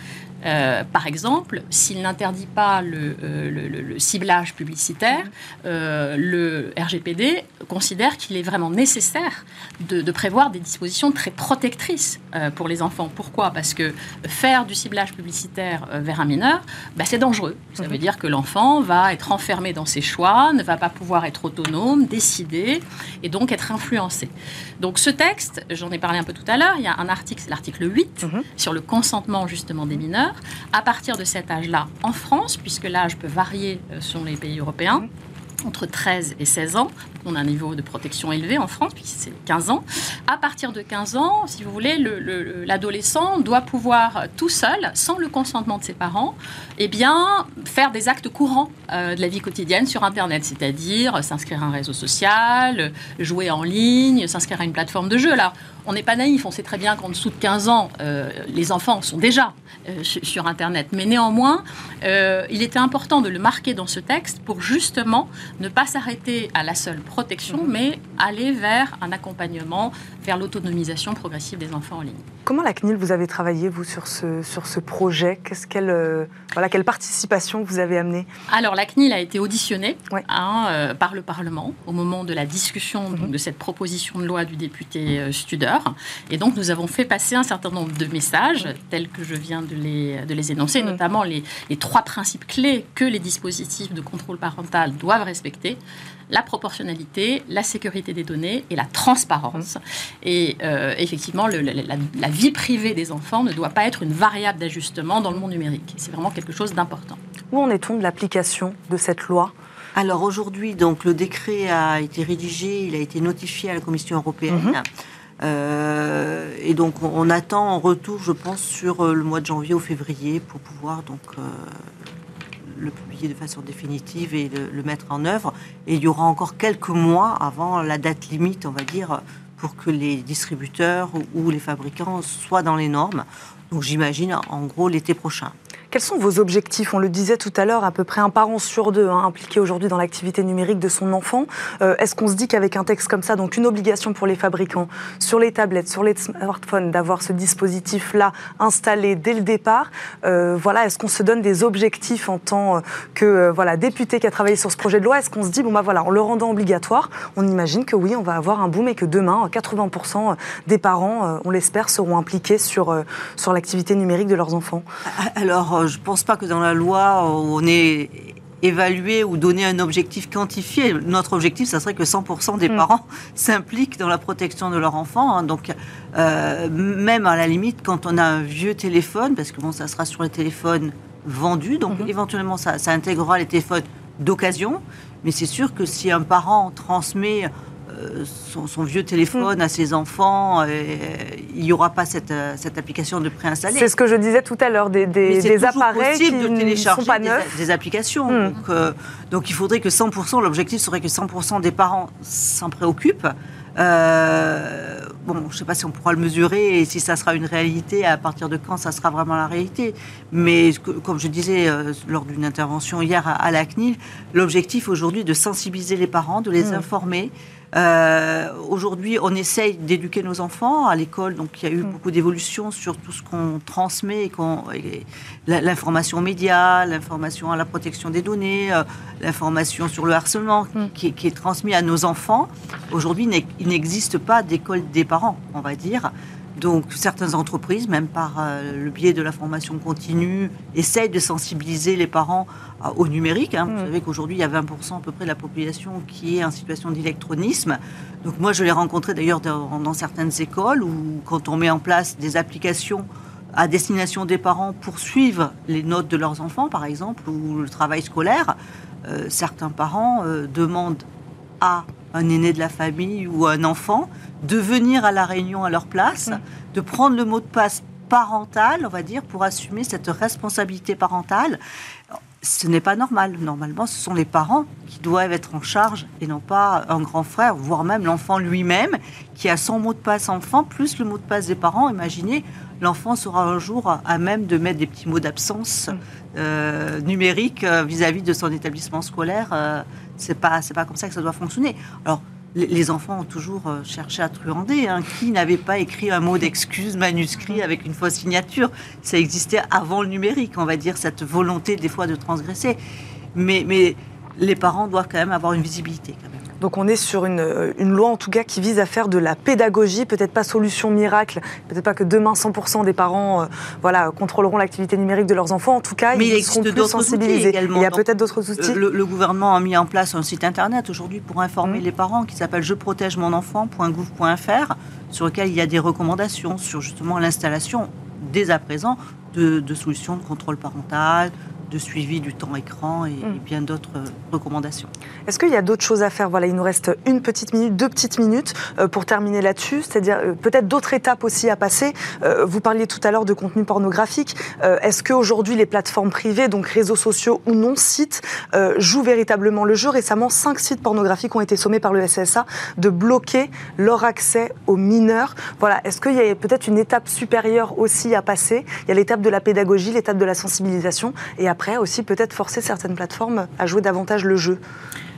Euh, par exemple, s'il n'interdit pas le, euh, ciblage publicitaire, euh, le RGPD considère qu'il est vraiment nécessaire de, prévoir des dispositions très protectrices pour les enfants. Pourquoi? Parce que faire du ciblage publicitaire vers un mineur, bah, c'est dangereux. Ça veut mhm. dire que l'enfant va être enfermé dans ses choix, ne va pas pouvoir être autonome, décider, et donc être influencé. Donc ce texte, j'en ai parlé un peu tout à l'heure, il y a un article, c'est l'article 8, mhm. sur le consentement justement des mineurs. À partir de cet âge-là, en France, puisque l'âge peut varier euh, selon les pays européens, mhm entre 13 et 16 ans. On a un niveau de protection élevé en France, puisque c'est 15 ans. À partir de 15 ans, si vous voulez, l'adolescent doit pouvoir tout seul, sans le consentement de ses parents, eh bien, faire des actes courants euh, de la vie quotidienne sur Internet, c'est-à-dire s'inscrire à un réseau social, jouer en ligne, s'inscrire à une plateforme de jeu. Là, on n'est pas naïf, on sait très bien qu'en dessous de 15 ans, euh, les enfants sont déjà euh, sur Internet. Mais néanmoins, il était important de le marquer dans ce texte pour justement ne pas s'arrêter à la seule protection, mhm. mais aller vers un accompagnement, vers l'autonomisation progressive des enfants en ligne. Comment la CNIL, vous avez travaillé, vous, sur ce, sur ce projet? Qu'est-ce qu'elle, euh, voilà, Quelle participation vous avez amenée? Alors, la CNIL a été auditionnée hein, euh, par le Parlement au moment de la discussion mhm. de cette proposition de loi du député euh, Studer. Et donc, nous avons fait passer un certain nombre de messages, tels que je viens de les, de les énoncer, notamment les, les trois principes clés que les dispositifs de contrôle parental doivent respecter la proportionnalité, la sécurité des données et la transparence. Et euh, effectivement, la, vie privée des enfants ne doit pas être une variable d'ajustement dans le monde numérique. C'est vraiment quelque chose d'important. Où en est-on de l'application de cette loi? Alors aujourd'hui, donc le décret a été rédigé, il a été notifié à la Commission européenne. Mhm. Euh, et donc on, attend en retour, je pense, sur euh, le mois de janvier ou février pour pouvoir donc le publier de façon définitive et le, mettre en œuvre. Et il y aura encore quelques mois avant la date limite, on va dire, pour que les distributeurs ou les fabricants soient dans les normes. Donc j'imagine en gros l'été prochain. Quels sont vos objectifs? On le disait tout à l'heure, à peu près un parent sur deux hein, impliqué aujourd'hui dans l'activité numérique de son enfant. Euh, est-ce qu'on se dit qu'avec un texte comme ça, donc une obligation pour les fabricants sur les tablettes, sur les smartphones, d'avoir ce dispositif-là installé dès le départ, euh, voilà, est-ce qu'on se donne des objectifs en tant que euh, voilà député qui a travaillé sur ce projet de loi? Est-ce qu'on se dit bon bah voilà, en le rendant obligatoire, on imagine que oui, on va avoir un boom et que demain, 80% des parents, on l'espère, seront impliqués sur sur l'activité numérique de leurs enfants? Alors je ne pense pas que dans la loi, on est évaluer ou donner un objectif quantifié. Notre objectif, ça serait que 100% des Mm. parents s'impliquent dans la protection de leur enfant. hein. Donc, euh, même à la limite, quand on a un vieux téléphone, parce que bon, ça sera sur les téléphones vendus, donc Mhm. éventuellement, ça, ça intégrera les téléphones d'occasion. Mais c'est sûr que si un parent transmet euh, son, son vieux téléphone à ses enfants, euh, il n'y aura pas cette, euh, cette application de préinstallée. C'est ce que je disais tout à l'heure, des, des- des appareils qui de ne sont télécharger pas des, neufs. des applications. Hmm. Donc, euh, donc il faudrait que 100%, l'objectif serait que 100% des parents s'en préoccupent. Euh, bon, je ne sais pas si on pourra le mesurer et si ça sera une réalité, à partir de quand ça sera vraiment la réalité. Mais comme je disais euh, lors d'une intervention hier à, à la CNIL, l'objectif aujourd'hui est de sensibiliser les parents, de les Hmm. informer. Euh, Aujourd'hui, on essaye d'éduquer nos enfants à l'école, donc il y a eu Mm. beaucoup d'évolutions sur tout ce qu'on transmet, la- l'information média, l'information à la protection des données, euh, l'information sur le harcèlement Mm. qui, qui est transmis à nos enfants. Aujourd'hui, il n'existe pas d'école des parents, on va dire. Donc certaines entreprises, même par euh, le biais de la formation continue, essayent de sensibiliser les parents à- au numérique. hein. Mm. Vous savez qu'aujourd'hui, il y a 20% à peu près de la population qui est en situation d'électronisme. Donc moi, je l'ai rencontré d'ailleurs dans, dans certaines écoles où quand on met en place des applications à destination des parents pour suivre les notes de leurs enfants, par exemple, ou le travail scolaire, euh, certains parents euh, demandent à un aîné de la famille ou un enfant de venir à la réunion à leur place, de prendre le mot de passe parental, on va dire, pour assumer cette responsabilité parentale. Ce n'est pas normal. Normalement, ce sont les parents qui doivent être en charge et non pas un grand frère, voire même l'enfant lui-même qui a son mot de passe enfant plus le mot de passe des parents. Imaginez, l'enfant sera un jour à- même de mettre des petits mots d'absence Mm. euh, numériques euh, vis-à-vis de son établissement scolaire. Euh, c'est pas c'est pas comme ça que ça doit fonctionner. Alors les- enfants ont toujours euh, cherché à truander. hein. Qui n'avait pas écrit un mot d'excuse manuscrit avec une fausse signature? Ça existait avant le numérique, on va dire, cette volonté des fois de transgresser. Mais, mais les parents doivent quand même avoir une visibilité. Quand même. Donc on est sur une, euh, une loi en tout cas qui vise à faire de la pédagogie, peut-être pas solution miracle, peut-être pas que demain 100% des parents euh, voilà, contrôleront l'activité numérique de leurs enfants, en tout cas Mais il ils existe seront plus sensibilisés. également. Il y a peut-être d'autres outils. Euh, Le, le gouvernement a mis en place un site internet aujourd'hui pour informer Mhm. les parents qui s'appelle je protège mon enfant.gouv.fr sur lequel il y a des recommandations sur justement l'installation dès à présent de, de solutions de contrôle parental, de suivi du temps écran et, et bien d'autres euh, recommandations. Est-ce qu'il y a d'autres choses à faire? Voilà, il nous reste une petite minute, deux petites minutes euh, pour terminer là-dessus, c'est-à-dire euh, peut-être d'autres étapes aussi à passer. Vous parliez tout à l'heure de contenu pornographique. Est-ce qu'aujourd'hui les plateformes privées, donc réseaux sociaux ou non sites, jouent véritablement le jeu? Récemment, cinq sites pornographiques ont été sommés par le SSA de bloquer leur accès aux mineurs. Voilà, est-ce qu'il y a peut-être une étape supérieure aussi à passer? Il y a l'étape de la pédagogie, l'étape de la sensibilisation, et après aussi peut-être forcer certaines plateformes à jouer davantage le jeu.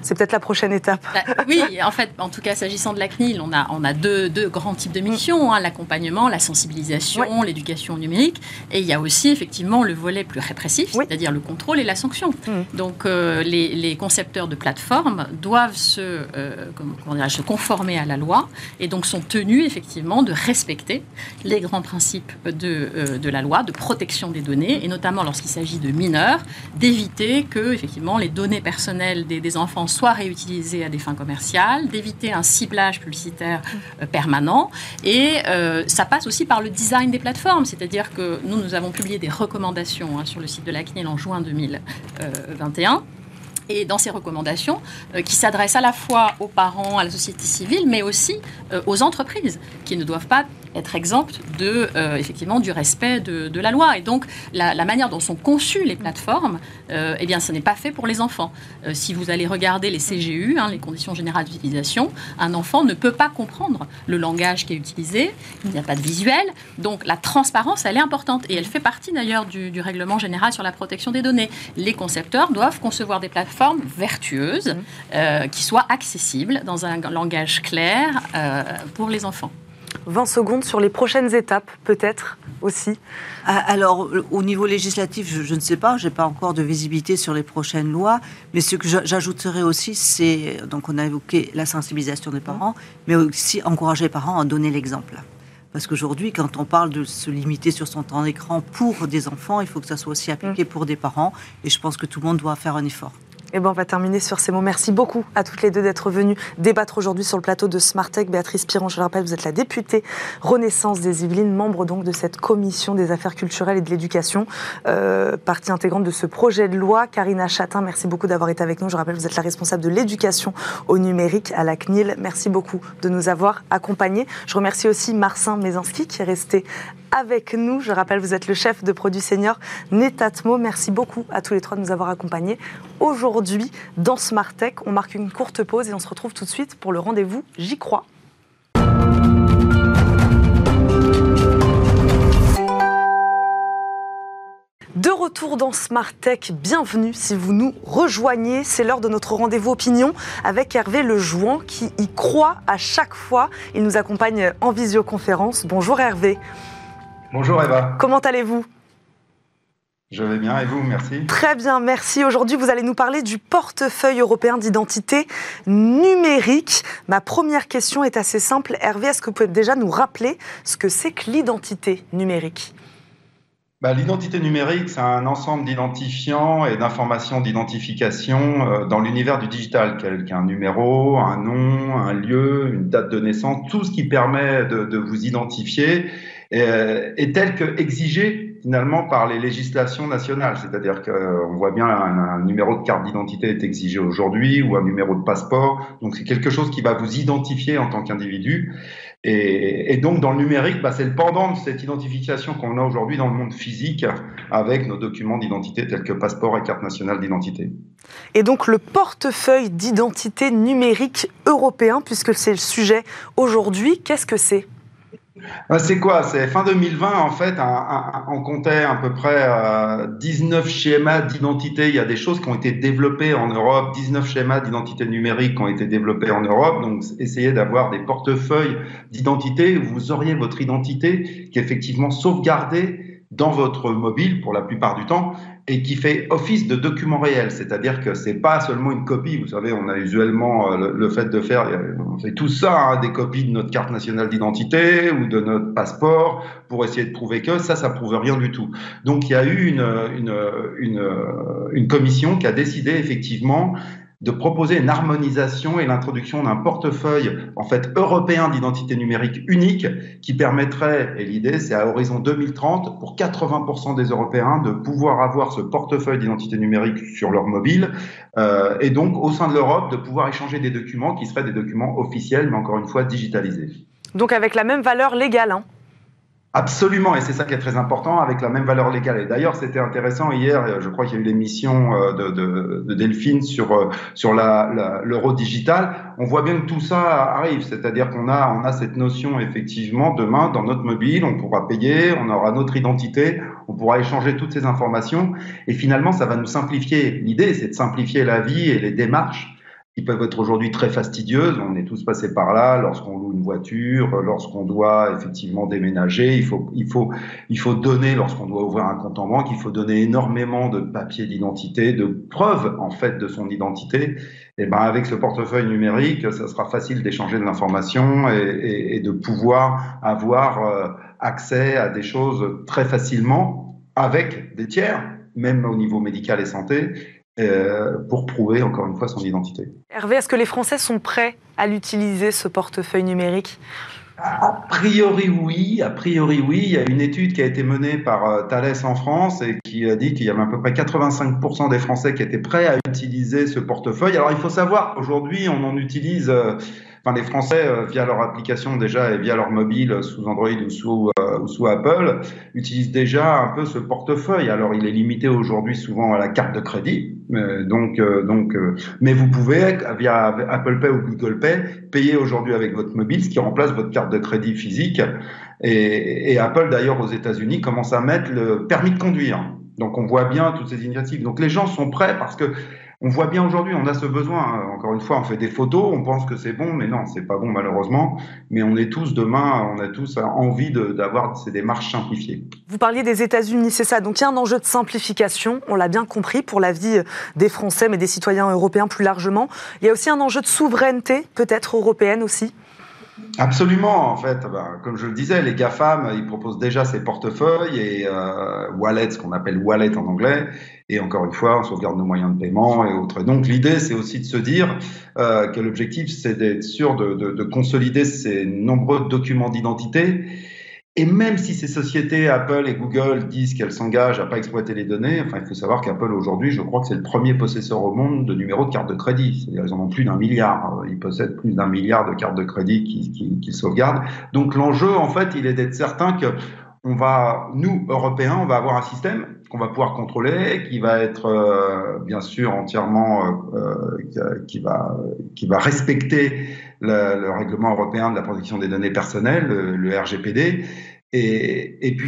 C'est peut-être la prochaine étape. Bah, oui, en fait, en tout cas, s'agissant de la CNIL, on a, on a deux, deux grands types de missions hein, l'accompagnement, la sensibilisation, l'éducation numérique. Et il y a aussi, effectivement, le volet plus répressif, Oui. c'est-à-dire le contrôle et la sanction. Mm. Donc, euh, les, les concepteurs de plateformes doivent se, euh, comment- se conformer à la loi et donc sont tenus, effectivement, de respecter les grands principes de, euh, de la loi, de protection des données, et notamment lorsqu'il s'agit de mineurs, d'éviter que, effectivement, les données personnelles des, des enfants soient réutilisées à des fins commerciales, d'éviter un ciblage publicitaire euh, permanent. Et euh, ça passe aussi par le design des plateformes, c'est-à-dire que nous, nous avons publié des recommandations hein, sur le site de la CNIL en juin 2021. Et dans ces recommandations, euh, qui s'adressent à la fois aux parents, à la société civile, mais aussi euh, aux entreprises, qui ne doivent pas être exemptes de, euh, effectivement, du respect de, de la loi. Et donc, la, la manière dont sont conçues les plateformes, euh, eh bien, ce n'est pas fait pour les enfants. Euh, si vous allez regarder les CGU, hein, les conditions générales d'utilisation, un enfant ne peut pas comprendre le langage qui est utilisé, il n'y a pas de visuel, donc la transparence, elle est importante. Et elle fait partie d'ailleurs du, du règlement général sur la protection des données. Les concepteurs doivent concevoir des plateformes vertueuses, euh, qui soient accessibles dans un langage clair pour les enfants. 20 secondes sur les prochaines étapes, peut-être aussi. Ah, Alors, au niveau législatif, je, je ne sais pas, je n'ai pas encore de visibilité sur les prochaines lois, mais ce que j'a- j'ajouterais aussi, c'est, donc on a évoqué la sensibilisation des parents, mais aussi encourager les parents à donner l'exemple. Parce qu'aujourd'hui, quand on parle de se limiter sur son temps d'écran pour des enfants, il faut que ça soit aussi appliqué pour des parents, et je pense que tout le monde doit faire un effort. Et eh ben, on va terminer sur ces mots. Merci beaucoup à toutes les deux d'être venues débattre aujourd'hui sur le plateau de Smartech. Béatrice Piron, je le rappelle, vous êtes la députée Renaissance des Yvelines, membre donc de cette commission des affaires culturelles et de l'éducation, euh, partie intégrante de ce projet de loi. Karina Chatin, merci beaucoup d'avoir été avec nous. Je rappelle, vous êtes la responsable de l'éducation au numérique à la CNIL. Merci beaucoup de nous avoir accompagnés. Je remercie aussi Marcin Mézanski qui est resté avec nous. Je rappelle, vous êtes le chef de produit senior Netatmo. Merci beaucoup à tous les trois de nous avoir accompagnés. Aujourd'hui, dans Smart Tech, on marque une courte pause et on se retrouve tout de suite pour le rendez-vous J'y crois. De retour dans Smart Tech, bienvenue si vous nous rejoignez. C'est l'heure de notre rendez-vous opinion avec Hervé Lejouan qui y croit à chaque fois. Il nous accompagne en visioconférence. Bonjour Hervé. Bonjour Eva. Comment allez-vous? Je vais bien et vous, merci. Très bien, merci. Aujourd'hui, vous allez nous parler du portefeuille européen d'identité numérique. Ma première question est assez simple. Hervé, est-ce que vous pouvez déjà nous rappeler ce que c'est que l'identité numérique? Bah, L'identité numérique, c'est un ensemble d'identifiants et d'informations d'identification euh, dans l'univers du digital, qu'un numéro, un nom, un lieu, une date de naissance, tout ce qui permet de, vous identifier euh, est tel que exigé finalement par les législations nationales. C'est-à-dire qu'on voit bien un, numéro de carte d'identité est exigé aujourd'hui ou un numéro de passeport. Donc c'est quelque chose qui va vous identifier en tant qu'individu. Et, donc, dans le numérique, bah, c'est le pendant de cette identification qu'on a aujourd'hui dans le monde physique avec nos documents d'identité tels que passeport et carte nationale d'identité. Et donc, le portefeuille d'identité numérique européen, puisque c'est le sujet aujourd'hui, qu'est-ce que c'est? C'est quoi? C'est fin 2020, en fait, on comptait à peu près 19 euh, schémas d'identité. Il y a des choses qui ont été développées en Europe, 19 schémas d'identité numérique qui ont été développés en Europe. Donc, essayez d'avoir des portefeuilles d'identité où vous auriez votre identité qui est effectivement sauvegardée dans votre mobile pour la plupart du temps et qui fait office de document réel, c'est-à-dire que c'est pas seulement une copie. Vous savez, on a usuellement euh, le, fait de faire, on fait tout ça, hein, des copies de notre carte nationale d'identité ou de notre passeport pour essayer de prouver que ça, ça prouve rien du tout. Donc il y a eu une, une, une, une commission qui a décidé effectivement de proposer une harmonisation et l'introduction d'un portefeuille en fait européen d'identité numérique unique qui permettrait, et l'idée c'est à horizon 2030, pour 80% des Européens de pouvoir avoir ce portefeuille d'identité numérique sur leur mobile euh, et donc au sein de l'Europe de pouvoir échanger des documents qui seraient des documents officiels mais encore une fois digitalisés. Donc avec la même valeur légale hein Absolument, et c'est ça qui est très important, avec la même valeur légale. Et d'ailleurs, c'était intéressant hier, je crois qu'il y a eu l'émission euh, de, de, de, Delphine sur euh, sur l'euro digital. On voit bien que tout ça arrive, c'est-à-dire qu'on a on a cette notion effectivement demain dans notre mobile, on pourra payer, on aura notre identité, on pourra échanger toutes ces informations, et finalement, ça va nous simplifier. L'idée, c'est de simplifier la vie et les démarches qui peuvent être aujourd'hui très fastidieuses. On est tous passés par là lorsqu'on loue une voiture, lorsqu'on doit effectivement déménager. Il faut, il faut, il faut donner, lorsqu'on doit ouvrir un compte en banque, il faut donner énormément de papiers d'identité, de preuves en fait de son identité. Et ben avec ce portefeuille numérique, ça sera facile d'échanger de l'information et, de pouvoir avoir euh, accès à des choses très facilement avec des tiers, même au niveau médical et santé, pour prouver encore une fois son identité. Hervé, est-ce que les Français sont prêts à l'utiliser, ce portefeuille numérique? A priori oui, a priori oui. Il y a une étude qui a été menée par euh, Thales en France et qui a dit qu'il y avait à peu près 85% des Français qui étaient prêts à utiliser ce portefeuille. Alors il faut savoir, aujourd'hui on en utilise euh, enfin les Français euh, via leur application déjà et via leur mobile euh, sous Android ou sous, euh, ou sous Apple utilisent déjà un peu ce portefeuille. Alors il est limité aujourd'hui souvent à la carte de crédit, donc donc mais vous pouvez via Apple Pay ou Google Pay payer aujourd'hui avec votre mobile, ce qui remplace votre carte de crédit physique. Et, et Apple d'ailleurs aux États-Unis commence à mettre le permis de conduire. Donc on voit bien toutes ces initiatives. Donc les gens sont prêts parce que on voit bien aujourd'hui, on a ce besoin. Hein. Encore une fois, on fait des photos, on pense que c'est bon, mais non, c'est pas bon malheureusement. Mais on est tous demain, on a tous envie d'avoir ces démarches simplifiées. Vous parliez des États-Unis, c'est ça. Donc il y a un enjeu de simplification, on l'a bien compris, pour la vie des Français, mais des citoyens européens plus largement. Il y a aussi un enjeu de souveraineté, peut-être européenne aussi. Absolument, en fait, ben, comme je le disais, les GAFAM, ils proposent déjà ces portefeuilles et euh, wallets, ce qu'on appelle wallet en anglais, et encore une fois, on sauvegarde nos moyens de paiement et autres. Donc l'idée, c'est aussi de se dire euh, que l'objectif, c'est d'être sûr de, de, de, consolider ces nombreux documents d'identité et même si ces sociétés, Apple et Google, disent qu'elles s'engagent à pas exploiter les données, enfin, il faut savoir qu'Apple aujourd'hui, je crois que c'est le premier possesseur au monde de numéros de carte de crédit. C'est-à-dire, ils en ont plus d'un milliard. Ils possèdent plus d'un milliard de cartes de crédit qu'ils qui, sauvegardent. Donc, l'enjeu, en fait, il est d'être certain que on va, nous, Européens, on va avoir un système qu'on va pouvoir contrôler, qui va être euh, bien sûr entièrement, euh, qui, va, qui va respecter le, le, règlement européen de la protection des données personnelles, le, le RGPD, et, puis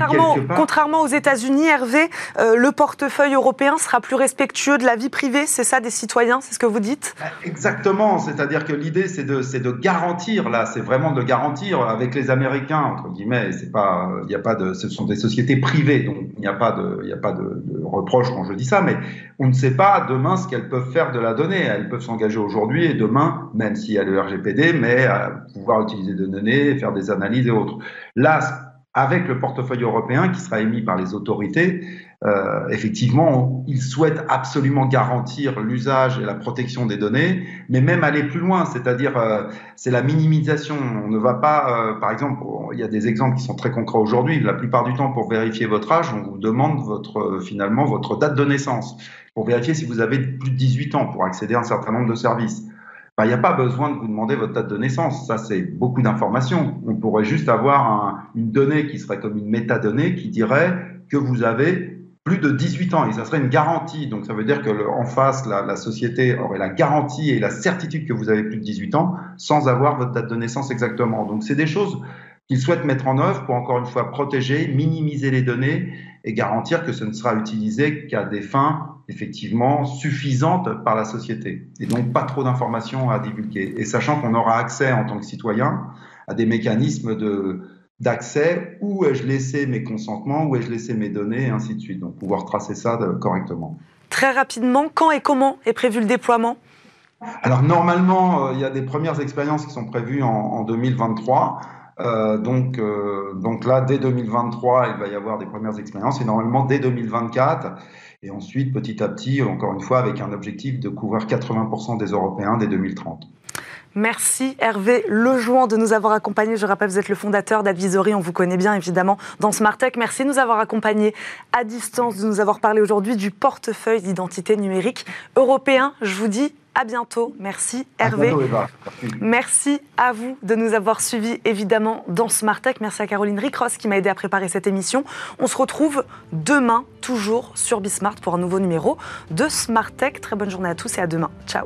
contrairement, aux États-Unis, Hervé, euh, le portefeuille européen sera plus respectueux de la vie privée, c'est ça des citoyens, c'est ce que vous dites? Bah, Exactement, c'est-à-dire que l'idée c'est de, de garantir, là, c'est vraiment de garantir avec les Américains, entre guillemets, c'est pas, il a pas de, ce sont des sociétés privées, donc il n'y a pas de, y a pas de, de, reproche quand je dis ça, mais on ne sait pas demain ce qu'elles peuvent faire de la donnée. Elles peuvent s'engager aujourd'hui et demain, même s'il y a le RGPD, mais à pouvoir utiliser des données, faire des analyses et autres. Là, avec le portefeuille européen qui sera émis par les autorités, euh, effectivement, ils souhaitent absolument garantir l'usage et la protection des données, mais même aller plus loin, c'est-à-dire euh, c'est la minimisation. On ne va pas, euh, par exemple, il y a des exemples qui sont très concrets aujourd'hui. La plupart du temps, pour vérifier votre âge, on vous demande votre finalement votre date de naissance pour vérifier si vous avez plus de 18 ans pour accéder à un certain nombre de services. Il n'y a pas besoin de vous demander votre date de naissance. Ça, c'est beaucoup d'informations. On pourrait juste avoir un, une donnée qui serait comme une métadonnée qui dirait que vous avez plus de 18 ans et ça serait une garantie. Donc ça veut dire que en face, la, la, société aurait la garantie et la certitude que vous avez plus de 18 ans sans avoir votre date de naissance exactement. Donc c'est des choses qu'ils souhaitent mettre en œuvre pour encore une fois protéger, minimiser les données et garantir que ce ne sera utilisé qu'à des fins effectivement suffisantes par la société. Et donc pas trop d'informations à divulguer. Et sachant qu'on aura accès en tant que citoyen à des mécanismes de d'accès, où ai-je laissé mes consentements, où ai-je laissé mes données, et ainsi de suite. Donc pouvoir tracer ça de, correctement. Très rapidement, quand et comment est prévu le déploiement? Alors normalement, euh, il y a des premières expériences qui sont prévues en, en 2023. Euh, donc, euh, donc là, dès 2023, il va y avoir des premières expériences et normalement dès 2024. Et ensuite, petit à petit, encore une fois, avec un objectif de couvrir 80% des Européens dès 2030. Merci Hervé Lejoin de nous avoir accompagnés. Je rappelle, vous êtes le fondateur d'Advisory, on vous connaît bien évidemment dans Smartech. Merci de nous avoir accompagnés à distance, de nous avoir parlé aujourd'hui du portefeuille d'identité numérique européen. Je vous dis à bientôt. Merci Hervé. Merci à vous de nous avoir suivis évidemment dans Smart Tech. Merci à Caroline Ricross qui m'a aidé à préparer cette émission. On se retrouve demain toujours sur Bismart pour un nouveau numéro de Smart Tech. Très bonne journée à tous et à demain. Ciao.